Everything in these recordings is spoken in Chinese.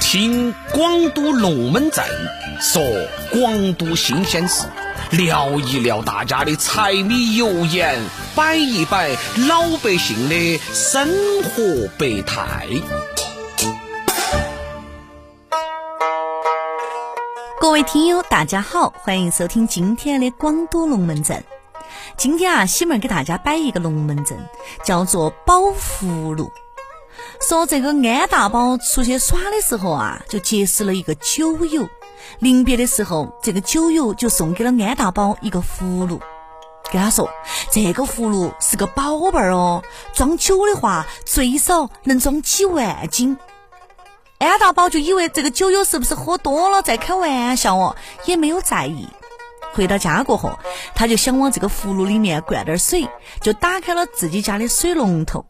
听广都龙门阵说广都新鲜事，聊一聊大家的柴米油盐，摆一摆老百姓的生活百态。各位听友，大家好，欢迎收听今天的广都龙门阵。今天啊，喜妹儿给大家摆一个龙门阵，叫做宝葫芦。说这个安大宝出去耍的时候啊，就结识了一个酒友。临别的时候，这个酒友就送给了安大宝一个葫芦，跟他说：“这个葫芦是个宝贝儿哦，装酒的话最少能装几万斤。”安大宝就以为这个酒友是不是喝多了在开玩笑哦，也没有在意。回到家过后，他就想往这个葫芦里面灌点水，就打开了自己家的水龙头。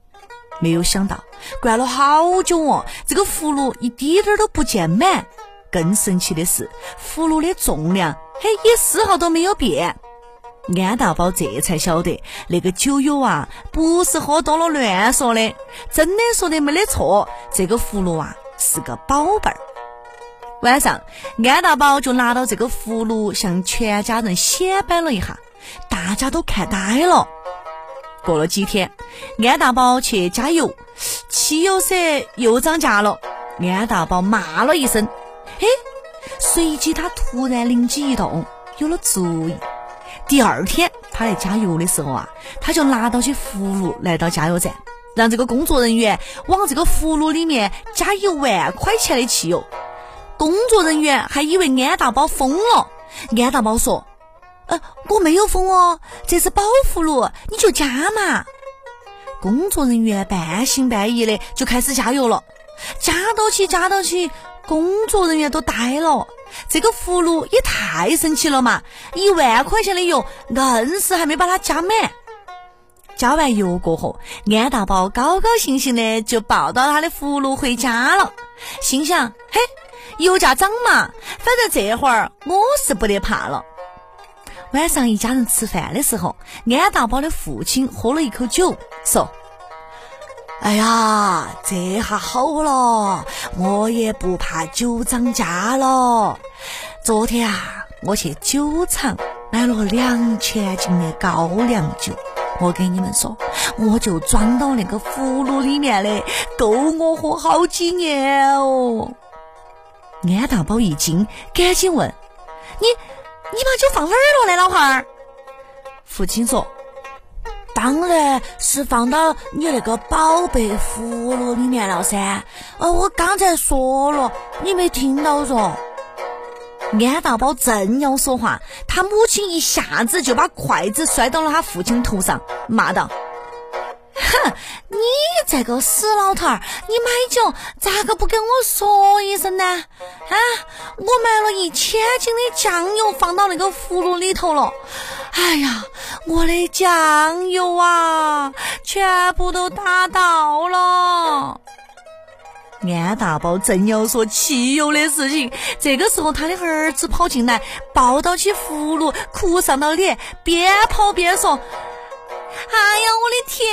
没有想到，灌了好久哦，这个葫芦一滴点儿都不见满。更神奇的是，葫芦的重量嘿也丝毫都没有变。安大宝这才晓得，那个酒友啊，不是喝多了乱说的，真的说的没得错。这个葫芦啊，是个宝贝儿。晚上，安大宝就拿到这个葫芦，向全家人显摆了一下，大家都看呆了。过了几天，安大宝去加油，汽油色又涨价了。安大宝骂了一声：“嘿！”随即他突然灵机一动，有了主意。第二天他来加油的时候啊，他就拿到起葫芦来到加油站，让这个工作人员往这个葫芦里面加一万块钱的汽油。工作人员还以为安大宝疯了。安大宝说。呃，我没有疯哦，这是保葫芦，你就加嘛。工作人员半信半疑的就开始加油了，加到起，加到起，工作人员都呆了。这个葫芦也太神奇了嘛！一万块钱的油，硬是还没把它加满。加完油过后，安大宝高高兴兴的就抱到他的葫芦回家了，心想：嘿，油价涨嘛，反正这会儿我是不得怕了。晚上一家人吃饭的时候，安大宝的父亲喝了一口酒，说：“哎呀，这下好了，我也不怕酒涨价了。昨天啊，我去酒厂买了两千斤的高粱酒，我给你们说，我就装到那个葫芦里面的，够我喝好几年哦。”安大宝一惊，赶紧问：“你？”你把酒放哪儿了呢，老汉儿？父亲说：“当然是放到你那个宝贝葫芦里面了噻。哦，我刚才说了，你没听到嗦？”安大宝正要说话，他母亲一下子就把筷子摔到了他父亲头上，骂道。哼，你这个死老头儿，你买酒咋个不跟我说一声呢？啊，我买了一千斤的酱油放到那个葫芦里头了。哎呀，我的酱油啊，全部都打到了。安大宝正要说汽油的事情，这个时候他的儿子跑进来，抱到起葫芦，哭丧到脸，边跑边说。哎呀，我的天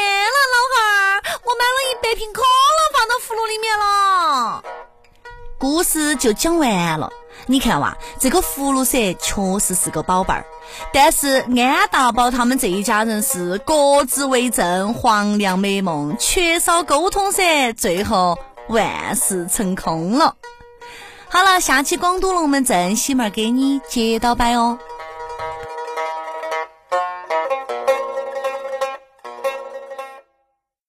故事就讲完了。你看哇，这个葫芦蛇，确实是个宝贝儿。但是安大宝他们这一家人是各自为政，黄粱美梦，缺少沟通噻，最后万事成空了。好了，下期广东龙门阵，喜妹儿给你接到摆哦。